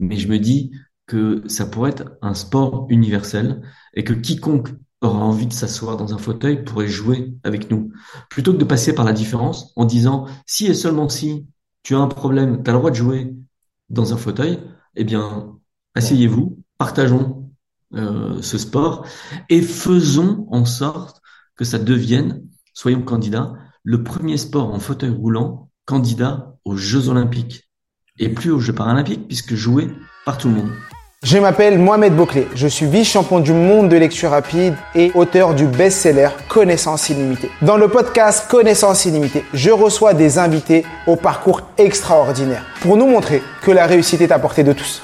Mais je me dis que ça pourrait être un sport universel et que quiconque aura envie de s'asseoir dans un fauteuil pourrait jouer avec nous. Plutôt que de passer par la différence en disant si et seulement si tu as un problème, tu as le droit de jouer dans un fauteuil, eh bien, asseyez-vous, partageons euh, ce sport et faisons en sorte que ça devienne, soyons candidats, le premier sport en fauteuil roulant candidat aux Jeux Olympiques et plus aux Jeux Paralympiques puisque joué par tout le monde. Je m'appelle Mohamed Bouclé, je suis vice-champion du monde de lecture rapide et auteur du best-seller Connaissance illimitée. Dans le podcast Connaissance illimitée, je reçois des invités au parcours extraordinaire pour nous montrer que la réussite est à portée de tous.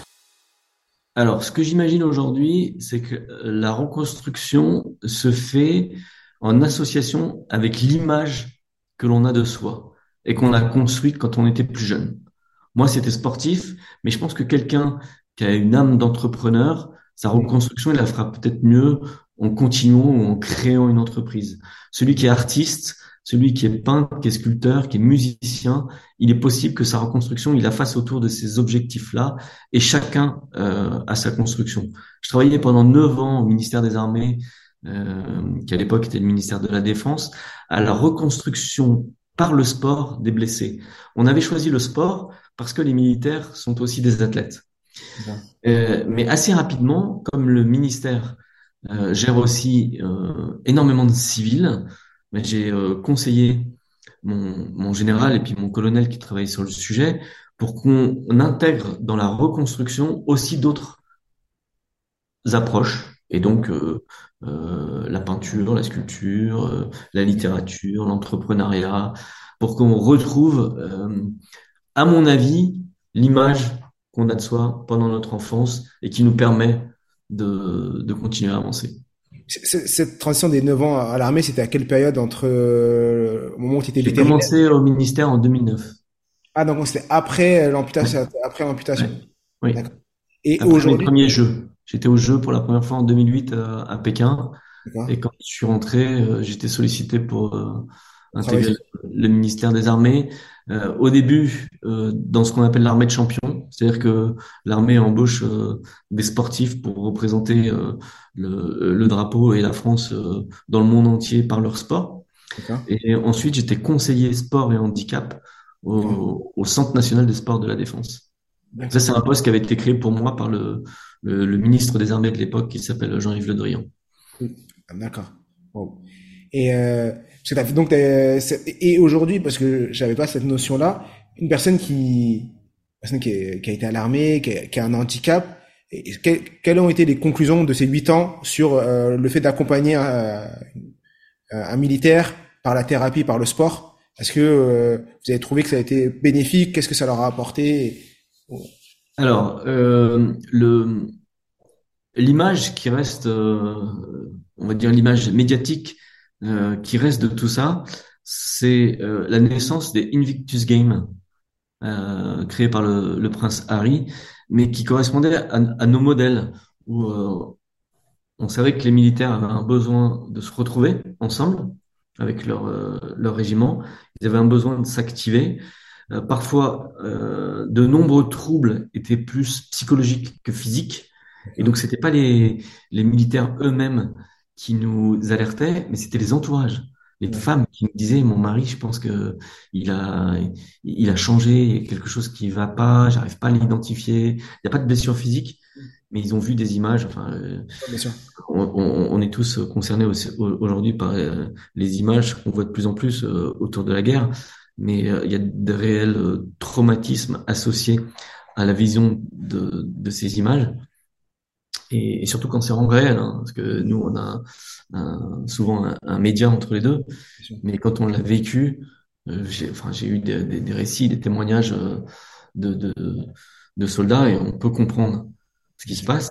Alors, ce que j'imagine aujourd'hui, c'est que la reconstruction se fait en association avec l'image que l'on a de soi et qu'on a construite quand on était plus jeune. Moi, c'était sportif, mais je pense que quelqu'un qui a une âme d'entrepreneur, sa reconstruction, il la fera peut-être mieux en continuant ou en créant une entreprise. Celui qui est artiste, celui qui est peintre, qui est sculpteur, qui est musicien, il est possible que sa reconstruction, il la fasse autour de ces objectifs-là, et chacun euh, a sa construction. Je travaillais pendant neuf ans au ministère des Armées, euh, qui à l'époque était le ministère de la Défense, à la reconstruction par le sport des blessés. On avait choisi le sport parce que les militaires sont aussi des athlètes. Euh, mais assez rapidement, comme le ministère euh, gère aussi euh, énormément de civils, mais j'ai conseillé mon, mon, général et puis mon colonel qui travaille sur le sujet pour qu'on intègre dans la reconstruction aussi d'autres approches et donc la peinture, la sculpture, la littérature, l'entrepreneuriat, pour qu'on retrouve, à mon avis, l'image qu'on a de soi pendant notre enfance et qui nous permet de, de continuer à avancer. Cette transition des 9 ans à l'armée, c'était à quelle période entre euh, le moment où tu étais J'ai commencé au ministère en 2009. Ah donc c'était après l'amputation, après l'amputation. Oui. Et aujourd'hui, les premiers jeux. J'étais au jeu pour la première fois en 2008 euh, à, Pékin. Et quand je suis rentré, euh, j'étais sollicité pour intégrer le ministère des Armées. Euh, au début, euh, dans ce qu'on appelle l'armée de champions, c'est-à-dire que l'armée embauche euh, des sportifs pour représenter le, le, drapeau et la France dans le monde entier par leur sport. Et ensuite, j'étais conseiller sport et handicap au, au, Centre national des sports de la défense. Ça, c'est un poste qui avait été créé pour moi par le, le, le ministre des Armées de l'époque, qui s'appelle Jean-Yves Le Drian. D'accord. Et euh, donc et aujourd'hui parce que j'avais pas cette notion là, une personne qui personne qui, qui a été à l'armée, qui, qui, a un handicap, et quelles ont été les conclusions de ces huit ans sur euh, le fait d'accompagner un, un, militaire par la thérapie, par le sport? Est-ce que euh, vous avez trouvé que ça a été bénéfique? Qu'est-ce que ça leur a apporté? Alors, euh, le l'image qui reste, on va dire l'image médiatique euh, qui reste de tout ça, c'est euh, la naissance des Invictus Games, euh, créés par le, le, prince Harry, mais qui correspondait à, à nos modèles, où euh, on savait que les militaires avaient un besoin de se retrouver ensemble avec leur, leur régiment, ils avaient un besoin de s'activer. parfois, de nombreux troubles étaient plus psychologiques que physiques, et donc c'était pas les, les militaires eux-mêmes qui nous alertaient, mais c'était les entourages, les femmes qui nous disaient mon mari, je pense que il a il a changé, quelque chose qui va pas, j'arrive pas à l'identifier. Il n'y a pas de blessure physique, mais ils ont vu des images. Enfin, euh, on, on, on, est tous concernés aujourd'hui par euh, les images qu'on voit de plus en plus euh, autour de la guerre, mais il y a de réels traumatismes associés à la vision de, de ces images et, surtout quand c'est en réel, hein, parce que nous on a un, souvent un, média entre les deux, mais quand on l'a vécu, euh, j'ai enfin eu des, des, des, récits, des témoignages euh, de, de, de soldats et on peut comprendre ce qui se passe.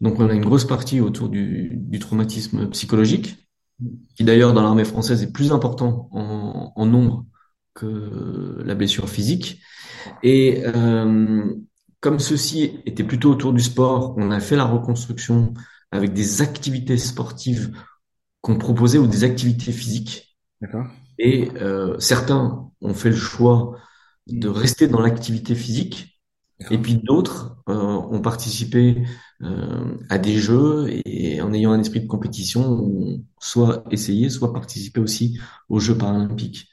Donc on a une grosse partie autour du, du traumatisme psychologique, qui d'ailleurs dans l'armée française est plus important en, en, nombre que la blessure physique. Et euh, comme ceci était plutôt autour du sport, on a fait la reconstruction avec des activités sportives qu'on proposait ou des activités physiques. D'accord. Et euh, certains ont fait le choix de rester dans l'activité physique et puis d'autres euh, ont participé euh, à des jeux et en ayant un esprit de compétition, ont soit essayé, soit participé aussi aux Jeux paralympiques.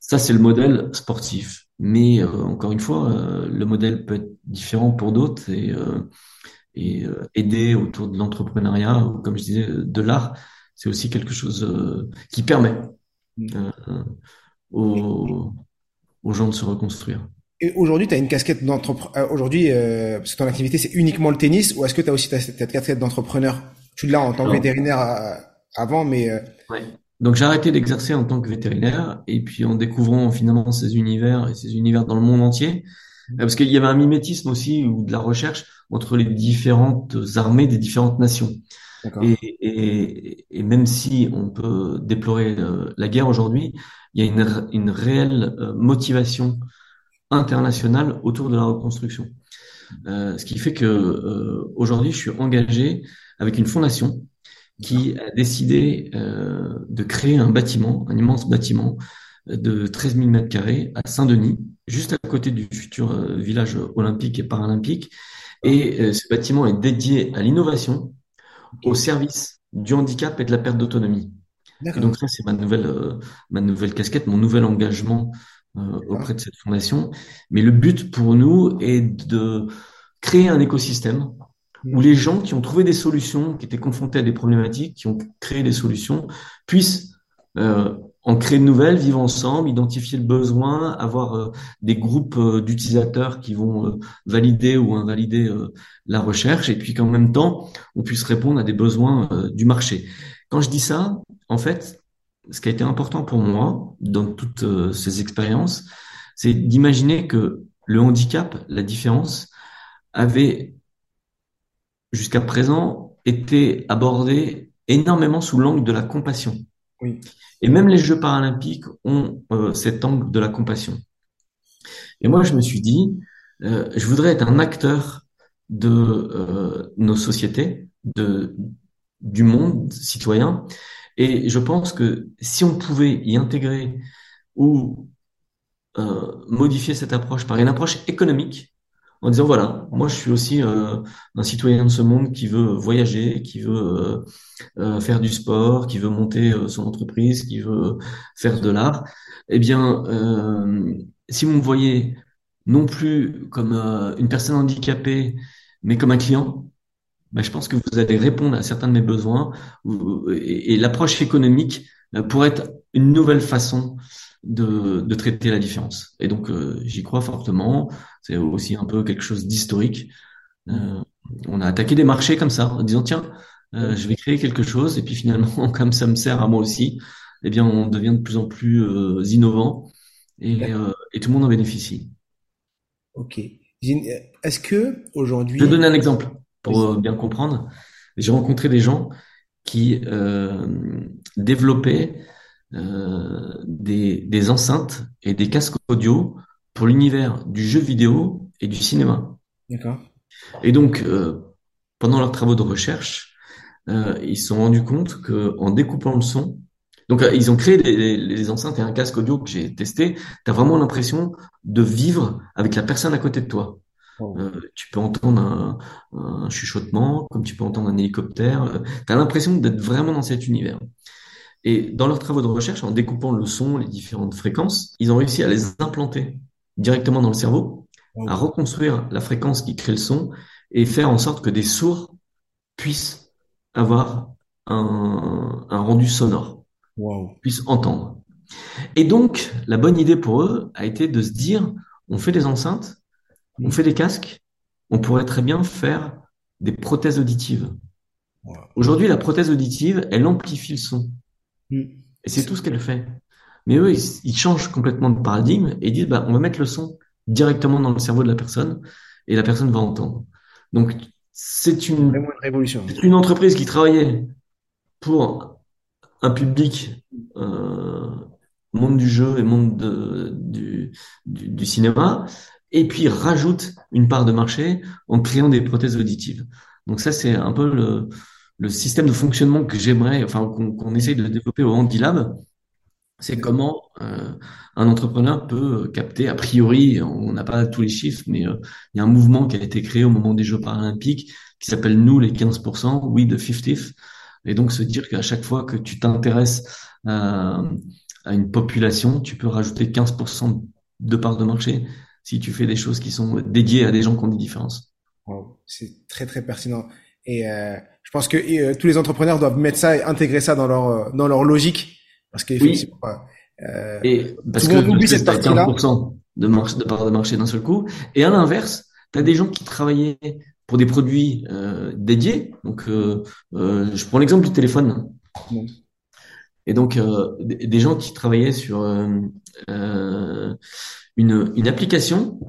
Ça, c'est le modèle sportif. Mais euh, encore une fois, euh, le modèle peut être différent pour d'autres et, euh, et aider autour de l'entrepreneuriat ou, comme je disais, de l'art, c'est aussi quelque chose qui permet mm. aux, aux gens de se reconstruire aujourd'hui, tu as une casquette d'entrepreneur. Aujourd'hui, euh, parce que ton activité, c'est uniquement le tennis, ou est-ce que tu as aussi cette casquette d'entrepreneur? Tu l'as en tant que vétérinaire euh, avant, mais... Euh... Ouais. Donc j'ai arrêté d'exercer en tant que vétérinaire, et puis en découvrant finalement ces univers, et ces univers dans le monde entier, mmh. parce qu'il y avait un mimétisme aussi, ou de la recherche, entre les différentes armées des différentes nations. Et, et, et, même si on peut déplorer euh, la guerre aujourd'hui, il y a une, une réelle euh, motivation international autour de la reconstruction. Euh, ce qui fait que euh, aujourd'hui, je suis engagé avec une fondation qui a décidé euh, de créer un bâtiment, un immense bâtiment de 13 000 mètres carrés à Saint-Denis, juste à côté du futur euh, village olympique et paralympique. Et euh, ce bâtiment est dédié à l'innovation, au service du handicap et de la perte d'autonomie. Donc ça, c'est ma nouvelle, euh, ma nouvelle casquette, mon nouvel engagement euh, auprès de cette fondation. Mais le but pour nous est de créer un écosystème où les gens qui ont trouvé des solutions, qui étaient confrontés à des problématiques, qui ont créé des solutions, puissent euh, en créer de nouvelles, vivre ensemble, identifier le besoin, avoir euh, des groupes euh, d'utilisateurs qui vont valider ou invalider la recherche, et puis qu'en même temps, on puisse répondre à des besoins du marché. Quand je dis ça, en fait, ce qui a été important pour moi dans toutes ces expériences, c'est d'imaginer que le handicap, la différence, avait jusqu'à présent été abordé énormément sous l'angle de la compassion. Oui. Et même les Jeux paralympiques ont euh, cet angle de la compassion. Et moi, je me suis dit, euh, je voudrais être un acteur de euh, nos sociétés, de, du monde citoyen, et je pense que si on pouvait y intégrer ou modifier cette approche par une approche économique, en disant voilà, moi je suis aussi euh, un citoyen de ce monde qui veut voyager, qui veut euh, euh faire du sport, qui veut monter son entreprise, qui veut faire de l'art. Eh bien, si vous me voyez non plus comme une personne handicapée, mais comme un client, bah, je pense que vous allez répondre à certains de mes besoins et, l'approche économique pourrait être une nouvelle façon de, de traiter la différence. Et donc, euh, j'y crois fortement. C'est aussi un peu quelque chose d'historique. Euh, on a attaqué des marchés comme ça, en disant tiens, euh, je vais créer quelque chose, et puis finalement, comme ça me sert à moi aussi, eh bien, on devient de plus en plus innovant et, et, tout le monde en bénéficie. Ok. Est-ce que aujourd'hui, je vais donner un exemple pour bien comprendre. J'ai rencontré des gens qui développaient des, des enceintes et des casques audio pour l'univers du jeu vidéo et du cinéma. D'accord. Et donc, euh, pendant leurs travaux de recherche, euh, ils se sont rendus compte que en découpant le son, donc euh, ils ont créé des, les enceintes et un casque audio que j'ai testé. Tu as vraiment l'impression de vivre avec la personne à côté de toi. Euh, tu peux entendre un, un, chuchotement, comme tu peux entendre un hélicoptère. Euh, tu as l'impression d'être vraiment dans cet univers. Et dans leurs travaux de recherche, en découpant le son, les différentes fréquences, ils ont réussi à les implanter directement dans le cerveau, à reconstruire la fréquence qui crée le son et faire en sorte que des sourds puissent avoir un, un rendu sonore, puissent entendre. Et donc, la bonne idée pour eux a été de se dire, on fait des enceintes on fait des casques, on pourrait très bien faire des prothèses auditives. Aujourd'hui, la prothèse auditive, elle amplifie le son. Mm. Et c'est tout ce qu'elle fait. Mais eux, ils, changent complètement de paradigme et disent, bah, on va mettre le son directement dans le cerveau de la personne et la personne va entendre. Donc, c'est une, une révolution. une entreprise qui travaillait pour un public euh, monde du jeu et monde de- du, du, du cinéma, et puis rajoute une part de marché en créant des prothèses auditives. Donc ça, c'est un peu le, le système de fonctionnement que j'aimerais, enfin qu'on essaye de développer au Handilab. C'est comment euh, un entrepreneur peut capter, a priori, on n'a pas tous les chiffres, mais euh, il y a un mouvement qui a été créé au moment des Jeux paralympiques qui s'appelle Nous les 15%, We the 50 et donc se dire qu'à chaque fois que tu t'intéresses à, à une population, tu peux rajouter 15% de part de marché si tu fais des choses qui sont dédiées à des gens qui ont des différences. Wow, c'est très très pertinent. Et euh, je pense que euh, tous les entrepreneurs doivent mettre ça et intégrer ça dans leur euh, dans leur logique, parce Oui, qu'effectivement, euh, et parce que, oublie cette partie-là. 15% de, part de marché d'un seul coup. Et à l'inverse, tu as des gens qui travaillaient pour des produits euh, dédiés. Donc, euh, euh, je prends l'exemple du téléphone. Bon, Et donc, euh, des gens qui travaillaient sur euh, euh, une, une application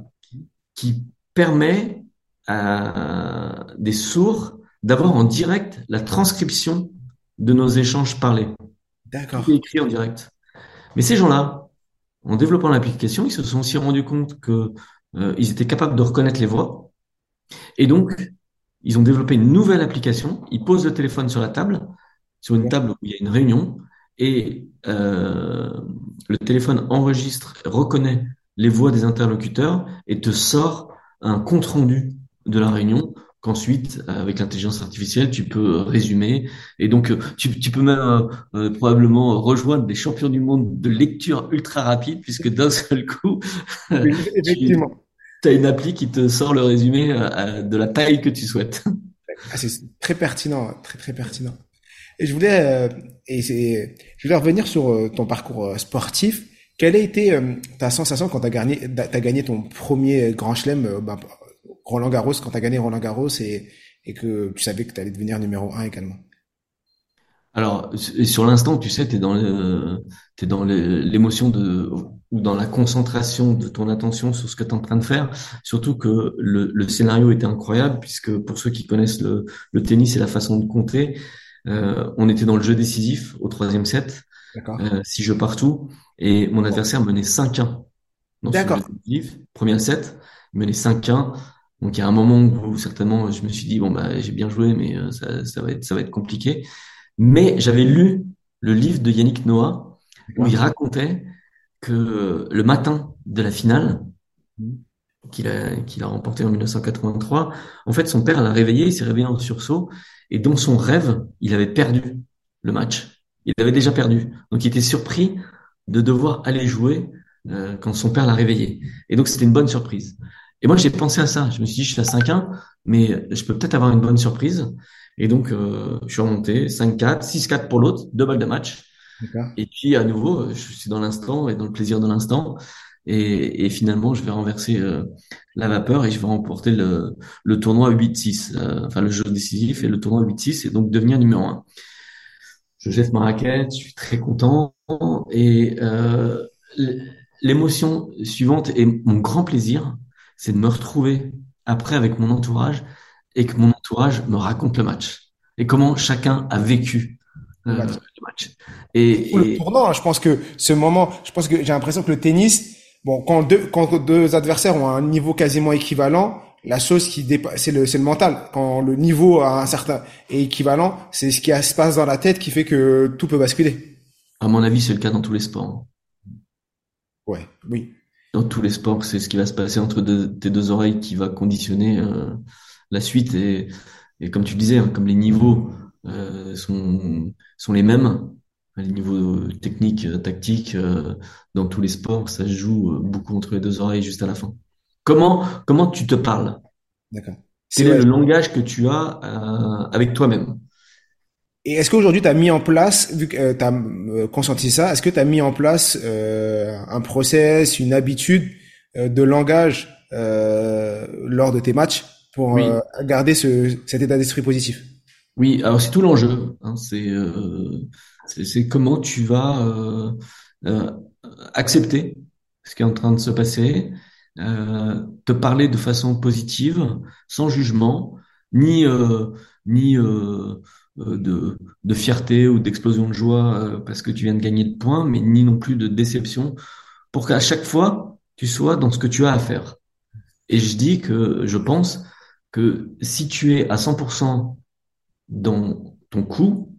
qui permet à des sourds d'avoir en direct la transcription de nos échanges parlés. D'accord. écrit en direct. Mais ces gens-là, en développant l'application, ils se sont aussi rendus compte que euh, ils étaient capables de reconnaître les voix. Et donc, ils ont développé une nouvelle application. Ils posent le téléphone sur la table, sur une table où il y a une réunion, et euh, le téléphone enregistre, reconnaît les voix des interlocuteurs et te sort un compte-rendu de la réunion qu'ensuite, avec l'intelligence artificielle, tu peux résumer. Et donc, euh, tu, tu peux même euh, euh, probablement rejoindre des champions du monde de lecture ultra rapide, puisque d'un seul coup, Oui, tu as une appli qui te sort le résumé euh, de la taille que tu souhaites. Ah, c'est très pertinent, très très pertinent. Et je voulais euh, et c'est je voulais revenir sur euh, ton parcours euh, sportif. Quelle a été euh, ta sensation quand tu as gagné gagné ton premier Grand Chelem euh, bah, Roland Garros quand tu as gagné Roland Garros et et que tu savais que tu allais devenir numéro un également. Alors, sur l'instant, tu sais, tu es dans le, t'es dans le- l'émotion de, ou dans la concentration de ton attention sur ce que tu es en train de faire. Surtout que le, le scénario était incroyable, puisque pour ceux qui connaissent le, le tennis et la façon de compter, euh, on était dans le jeu décisif au troisième set, euh, six jeux partout, et mon adversaire menait 5-1 dans ce jeu D'accord. Premier set, il menait 5-1. Donc il y a un moment où certainement je me suis dit bon bah j'ai bien joué mais euh, ça, ça va être ça va être compliqué. Mais j'avais lu le livre de Yannick Noah où il racontait que le matin de la finale qu'il a qu'il a remporté en 1983, en fait son père l'a réveillé, il s'est réveillé en sursaut et dans son rêve il avait perdu le match. Il avait déjà perdu, donc il était surpris de devoir aller jouer euh, quand son père l'a réveillé. Et donc c'était une bonne surprise. Et moi j'ai pensé à ça. Je me suis dit je suis à 5-1, mais je peux peut-être avoir une bonne surprise. Et donc euh, je suis remonté 5-4, 6-4 pour l'autre, deux balles de match. Et puis à nouveau, je suis dans l'instant et dans le plaisir de l'instant. Et, et finalement, je vais renverser euh, la vapeur et je vais remporter le, le tournoi 8-6, euh, enfin le jeu décisif et le tournoi 8-6 et donc devenir numéro un. Je jette ma raquette, je suis très content et euh, l'émotion suivante et mon grand plaisir, c'est de me retrouver après avec mon entourage et que mon entourage me raconte le match et comment chacun a vécu Le euh, match. le match. Le Et, et tournant, hein, je pense que ce moment, je pense que j'ai l'impression que le tennis, bon, quand deux, quand deux adversaires ont un niveau quasiment équivalent, la chose qui dépasse, c'est le, c'est le mental. Quand le niveau à un certain est équivalent, c'est ce qui se passe dans la tête qui fait que tout peut basculer. à mon avis, c'est le cas dans tous les sports. Ouais, oui. Dans tous les sports, c'est ce qui va se passer entre deux- tes deux oreilles qui va conditionner euh, la suite. Et, et comme tu disais, hein, comme les niveaux euh, sont, sont les mêmes, les niveaux techniques, euh, tactiques, euh, dans tous les sports, ça se joue beaucoup entre les deux oreilles juste à la fin. Comment, comment tu te parles? D'accord. Quel est le langage que tu as avec toi-même? Et est-ce qu'aujourd'hui, tu as mis en place, vu que tu as conscientisé ça, est-ce que tu as mis en place euh, un process, une habitude euh, de langage euh, lors de tes matchs pour euh, garder ce, cet état d'esprit positif? oui. Alors c'est tout l'enjeu. Hein, c'est euh, c'est c'est comment tu vas euh, euh, accepter ce qui est en train de se passer, euh, te parler de façon positive, sans jugement, ni euh, ni euh, euh, de, de fierté ou d'explosion de joie euh, parce que tu viens de gagner de points, mais ni non plus de déception, pour qu'à chaque fois tu sois dans ce que tu as à faire. Et je dis que je pense que si tu es à 100% dans ton coup,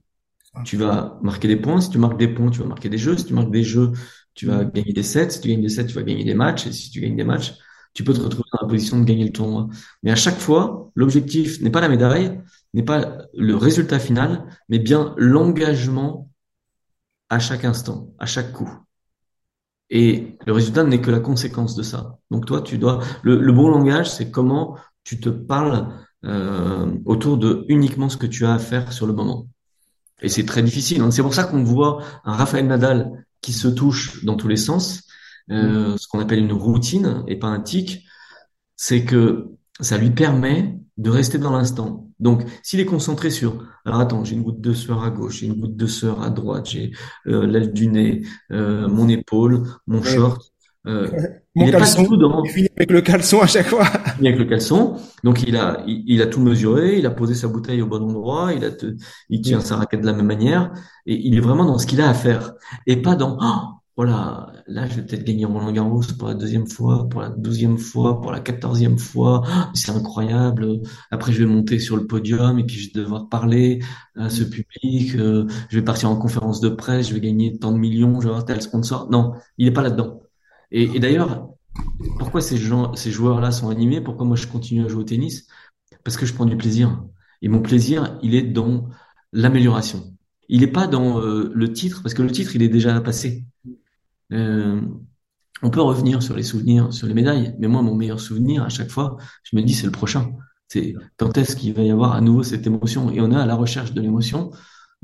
tu vas marquer des points. Si tu marques des points, tu vas marquer des jeux. Si tu marques des jeux, tu vas gagner des sets. Si tu gagnes des sets, tu vas gagner des matchs. Et si tu gagnes des matchs, tu peux te retrouver dans la position de gagner le tournoi. Mais à chaque fois, l'objectif n'est pas la médaille, n'est pas le résultat final, mais bien l'engagement à chaque instant, à chaque coup. Et le résultat n'est que la conséquence de ça. Donc toi, tu dois. Le, le bon langage, c'est comment tu te parles euh, autour de uniquement ce que tu as à faire sur le moment. Et c'est très difficile. Hein. C'est pour ça qu'on voit un Raphaël Nadal qui se touche dans tous les sens, euh, mm. ce qu'on appelle une routine et pas un tic. C'est que ça lui permet de rester dans l'instant. Donc, s'il est concentré sur, alors attends, j'ai une goutte de sueur à gauche, j'ai une goutte de sueur à droite, j'ai euh, l'aile du nez, euh, mon épaule, mon short, euh, Mon caleçon, dans... il finit avec le caleçon à chaque fois. Il avec le caleçon. Donc il a, il, a tout mesuré, il a posé sa bouteille au bon endroit, il a, il tient sa raquette de la même manière, et il est vraiment dans ce qu'il a à faire, et pas dans, oh, voilà, là je vais peut-être gagner Roland Garros pour la deuxième fois, pour la douzième fois, pour la quatorzième fois, c'est incroyable. Après je vais monter sur le podium et puis je vais devoir parler à ce public, euh, je vais partir en conférence de presse, je vais gagner tant de millions, je vais avoir tel sponsor. Non, il est pas là-dedans. Et, et d'ailleurs, pourquoi ces, gens, ces joueurs-là sont animés? Pourquoi moi je continue à jouer au tennis? Parce que je prends du plaisir. Et mon plaisir, il est dans l'amélioration. Il n'est pas dans euh, le titre, parce que le titre, il est déjà passé. Euh, on peut revenir sur les souvenirs, sur les médailles, mais moi, mon meilleur souvenir, à chaque fois, je me dis, c'est le prochain. C'est quand est-ce qu'il va y avoir à nouveau cette émotion? Et on est à la recherche de l'émotion,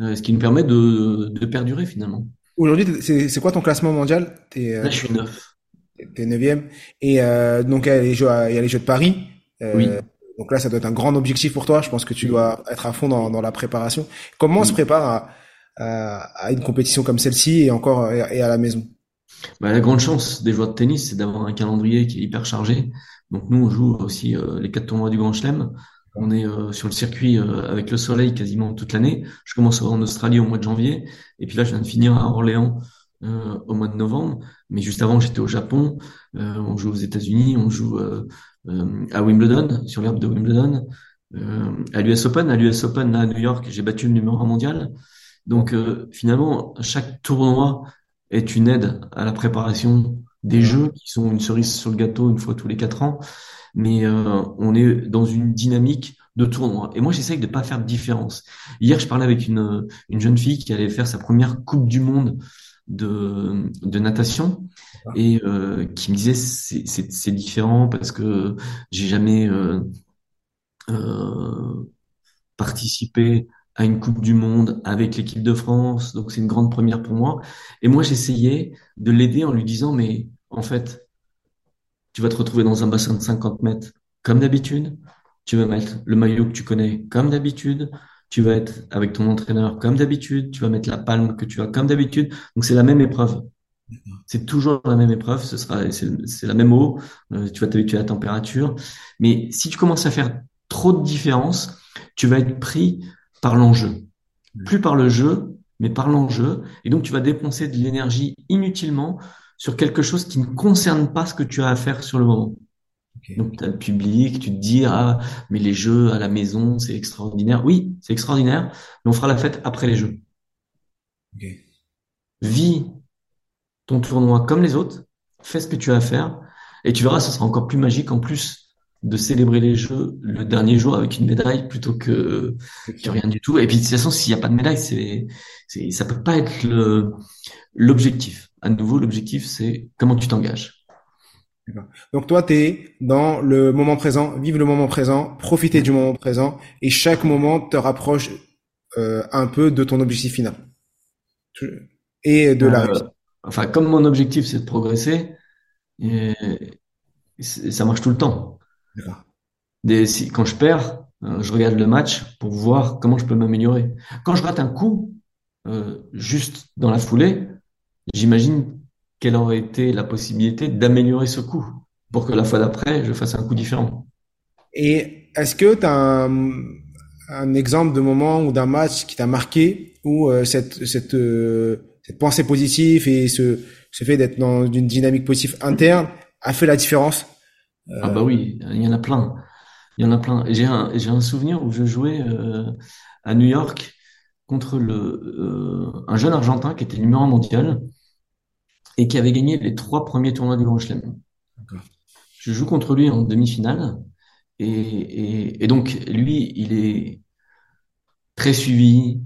euh, ce qui nous permet de, de perdurer finalement. Aujourd'hui, c'est quoi ton classement mondial? Là, je suis neuf. T'es neuvième. Et euh, donc il y, a les jeux, il y a les Jeux de Paris. Euh, oui. Donc là, ça doit être un grand objectif pour toi. Je pense que tu dois être à fond dans, dans la préparation. Comment on se prépare à, à, à, une compétition comme celle-ci et encore et à la maison? Bah, La grande chance des joueurs de tennis, c'est d'avoir un calendrier qui est hyper chargé. Donc nous, on joue aussi euh, les quatre tournois du Grand Chelem. On est euh, sur le circuit euh, avec le soleil quasiment toute l'année. Je commence en Australie au mois de janvier. Et puis là, je viens de finir à Orléans euh, au mois de novembre. Mais juste avant, j'étais au Japon. Euh, on joue aux États-Unis, on joue euh, à Wimbledon, sur l'herbe de Wimbledon, à l'US Open. À l'US Open, à New York, j'ai battu le numéro un mondial. Donc finalement, chaque tournoi est une aide à la préparation des jeux qui sont une cerise sur le gâteau une fois tous les quatre ans. Mais on est dans une dynamique de tournoi. Et moi, j'essaye de pas faire de différence. Hier, je parlais avec une, une jeune fille qui allait faire sa première Coupe du Monde de, de natation et euh, qui me disait c'est différent parce que j'ai jamais euh, euh, participé à une Coupe du Monde avec l'équipe de France, donc c'est une grande première pour moi. Et moi, j'essayais de l'aider en lui disant, mais en fait, tu vas te retrouver dans un bassin de 50 mètres comme d'habitude, tu vas mettre le maillot que tu connais comme d'habitude, tu vas être avec ton entraîneur comme d'habitude, tu vas mettre la palme que tu as comme d'habitude. Donc c'est la même épreuve. C'est toujours la même épreuve, ce sera c'est la même eau, euh, tu vas t'habituer à la température. Mais si tu commences à faire trop de différence, tu vas être pris par l'enjeu. Plus par le jeu, mais par l'enjeu. Et donc tu vas dépenser de l'énergie inutilement sur quelque chose qui ne concerne pas ce que tu as à faire sur le moment. Donc, tu as le public, tu te dis, ah, mais les jeux à la maison, c'est extraordinaire. Oui, c'est extraordinaire, mais on fera la fête après les jeux. Okay. Vis ton tournoi comme les autres, fais ce que tu as à faire, et tu verras, ce sera encore plus magique en plus de célébrer les jeux le dernier jour avec une médaille plutôt que, que rien du tout. Et puis, de toute façon, s'il n'y a pas de médaille, c'est, c'est, ça peut pas être l'objectif. À nouveau, l'objectif, c'est comment tu t'engages. Donc toi, tu es dans le moment présent, vive le moment présent, profiter du moment présent, et chaque moment te rapproche euh, un peu de ton objectif final. Et de la euh, Enfin, comme mon objectif, c'est de progresser, et ça marche tout le temps. Des, si, quand je perds, euh, je regarde le match pour voir comment je peux m'améliorer. Quand je rate un coup, euh, juste dans la foulée, j'imagine quelle aurait été la possibilité d'améliorer ce coup. pour que la fois d'après, je fasse un coup différent. Et est-ce que tu as un, un, exemple de moment ou d'un match qui t'a marqué où euh, cette, cette, euh, cette pensée positive et ce, ce fait d'être dans une dynamique positive interne a fait la différence? Ah bah oui, il y en a plein. Il y en a plein. J'ai un, j'ai un souvenir où je jouais euh, à New York contre le, euh, un jeune Argentin qui était numéro un mondial et qui avait gagné les trois premiers tournois du Grand Chelem. Je joue contre lui en demi-finale et, et, et, donc lui, il est très suivi,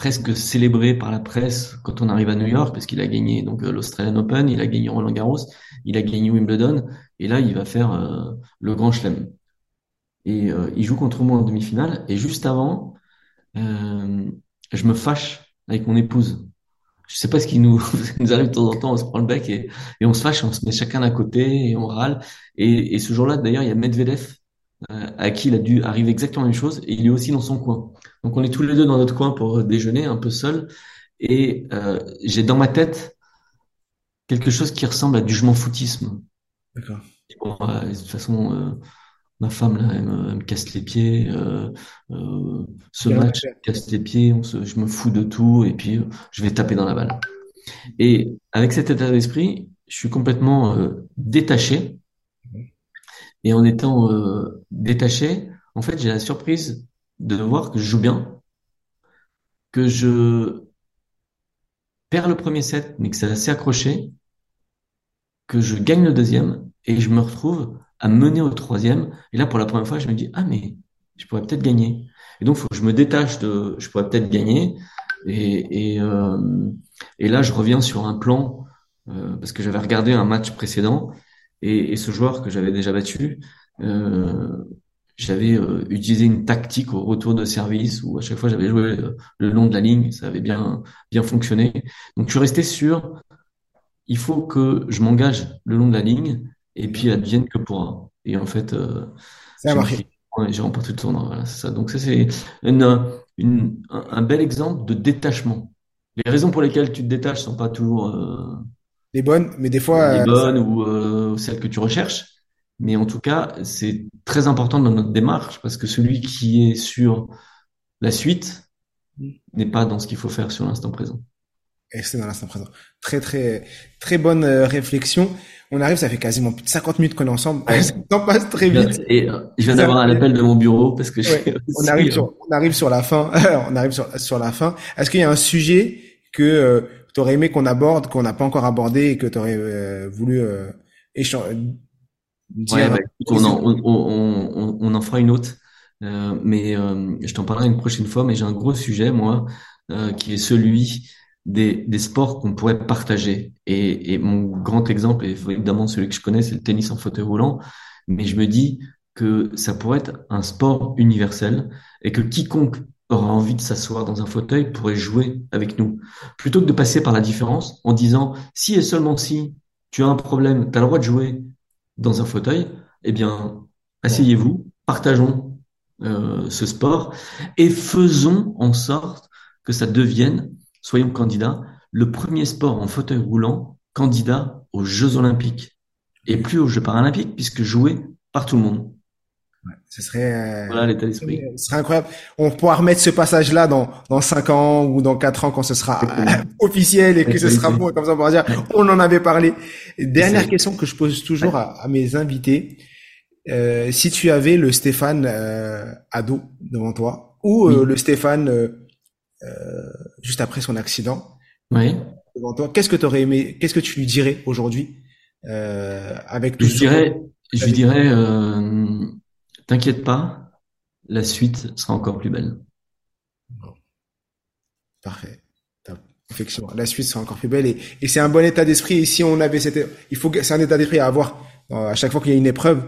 presque célébré par la presse quand on arrive à New York parce qu'il a gagné donc euh, l'Australian Open, il a gagné Roland Garros, il a gagné Wimbledon et là il va faire euh, le Grand Chelem. Et euh, il joue contre moi en demi-finale et juste avant, je me fâche avec mon épouse. Je sais pas ce qui nous, arrive de temps en temps, on se prend le bec et, on se fâche, on se met chacun d'un côté et on râle. Et, ce jour-là, d'ailleurs, il y a Medvedev à qui il a dû arriver exactement la même chose et il est aussi dans son coin. Donc on est tous les deux dans notre coin pour déjeuner, un peu seul. Et euh, j'ai dans ma tête quelque chose qui ressemble à du je m'en foutisme. D'accord. Bon, euh, de toute façon, euh, Ma femme, là, elle me, elle me casse les pieds. Euh, euh, ce match fait. me casse les pieds. On se, je me fous de tout et puis euh, je vais taper dans la balle. Et avec cet état d'esprit, je suis complètement euh, détaché. Et en étant euh, détaché, en fait, j'ai la surprise de voir que je joue bien, que je perds le premier set, mais que c'est assez accroché, que je gagne le deuxième et je me retrouve à mener au troisième. Et là, pour la première fois, je me dis, ah, mais je pourrais peut-être gagner. Et donc, faut que je me détache de, je pourrais peut-être gagner. Et, et, euh, et là, je reviens sur un plan, euh, parce que j'avais regardé un match précédent et, et ce joueur que j'avais déjà battu, euh, j'avais euh, utilisé une tactique au retour de service où à chaque fois j'avais joué le, le long de la ligne, ça avait bien bien fonctionné. Donc je suis resté sur il faut que je m'engage le long de la ligne et puis advienne que pourra. Et en fait, euh, Ça a j'ai marché. j'ai remporté le tournoi. Voilà, ça. Donc ça, c'est une, une- un, bel exemple de détachement. Les raisons pour lesquelles tu te détaches sont pas toujours euh, Les bonnes, mais des les fois, euh, ça- bonnes ou euh, celles que tu recherches, mais en tout cas, c'est très important dans notre démarche parce que celui qui est sur la suite n'est pas dans ce qu'il faut faire sur l'instant présent. et c'est dans l'instant présent. Très, très, très bonne euh, réflexion. On arrive, ça fait quasiment plus de 50 minutes qu'on est ensemble. Ouais. Ça temps passe très vite. Et euh, je viens d'avoir un appel de mon bureau parce que Ouais. On arrive euh, sur, on arrive sur la fin. on arrive sur, sur la fin. Est-ce qu'il y a un sujet que euh, tu aurais aimé qu'on aborde, qu'on n'a pas encore abordé et que tu aurais voulu euh, échanger, Ouais, bah, écoute, on en, on, on, on, on en fera une autre, Euh, mais euh, je t'en parlerai une prochaine fois. Mais j'ai un gros sujet, moi, euh, qui est celui des, des sports qu'on pourrait partager. Et, et mon grand exemple, et évidemment celui que je connais, c'est le tennis en fauteuil roulant. Mais je me dis que ça pourrait être un sport universel et que quiconque aura envie de s'asseoir dans un fauteuil pourrait jouer avec nous. Plutôt que de passer par la différence en disant si et seulement si tu as un problème, tu as le droit de jouer dans un fauteuil, eh bien, asseyez-vous, partageons euh, ce sport et faisons en sorte que ça devienne, soyons candidats, le premier sport en fauteuil roulant candidat aux Jeux Olympiques et plus aux Jeux Paralympiques puisque joué par tout le monde. Ce serait, euh, Voilà l'état d'esprit. ce serait incroyable. On pourra remettre ce passage-là dans, dans 5 ans ou dans 4 ans quand ce sera Exactement. officiel et que ce sera bon. Comme ça, on pourra dire, on en avait parlé. Dernière question que je pose toujours à, à mes invités. Euh, si tu avais le Stéphane euh, ado devant toi ou euh, Oui. le Stéphane euh, euh, juste après son accident Oui. devant toi, qu'est-ce que tu aurais aimé, qu'est-ce que tu lui dirais aujourd'hui euh, avec tout Je ce- dirais, je lui dirais, euh, t'inquiète pas, la suite sera encore plus belle. Parfait. Effectivement, la suite sera encore plus belle et, et c'est un bon état d'esprit. Et si on avait cette, il faut c'est un état d'esprit à avoir euh, à chaque fois qu'il y a une épreuve.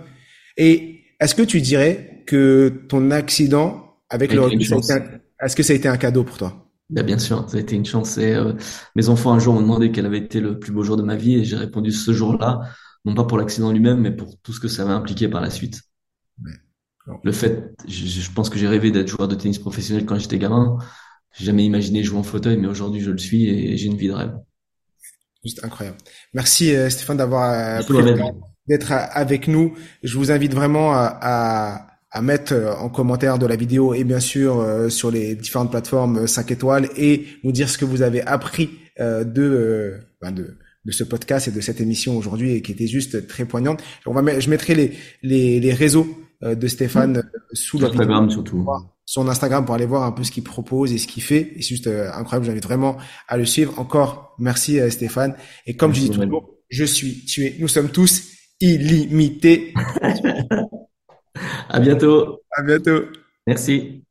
Et est-ce que tu dirais que ton accident avec le recul, est-ce que ça a été un cadeau pour toi? Bah, bien sûr, ça a été une chance. Et, euh, mes enfants un jour m'ont demandé quel avait été le plus beau jour de ma vie et j'ai répondu ce jour-là, non pas pour l'accident lui-même, mais pour tout ce que ça avait impliqué par la suite. Le fait, je, je pense que j'ai rêvé d'être joueur de tennis professionnel quand j'étais gamin. J'ai jamais imaginé jouer en fauteuil, mais aujourd'hui je le suis et j'ai une vie de rêve. Juste incroyable. Merci euh, Stéphane d'avoir euh, d'être avec nous. Je vous invite vraiment à, à, à, mettre en commentaire de la vidéo et bien sûr sur les différentes plateformes 5 étoiles et nous dire ce que vous avez appris de, ben de de ce podcast et de cette émission aujourd'hui et qui était juste très poignante. On va, je mettrai les, les, les réseaux de Stéphane sous la Instagram surtout son Instagram pour aller voir un peu ce qu'il propose et ce qu'il fait. C'est juste euh, incroyable. J'invite vraiment à le suivre. Encore merci euh, Stéphane. Et comme je dis toujours, je suis, tué. nous sommes tous illimités. à bientôt. À bientôt. Merci.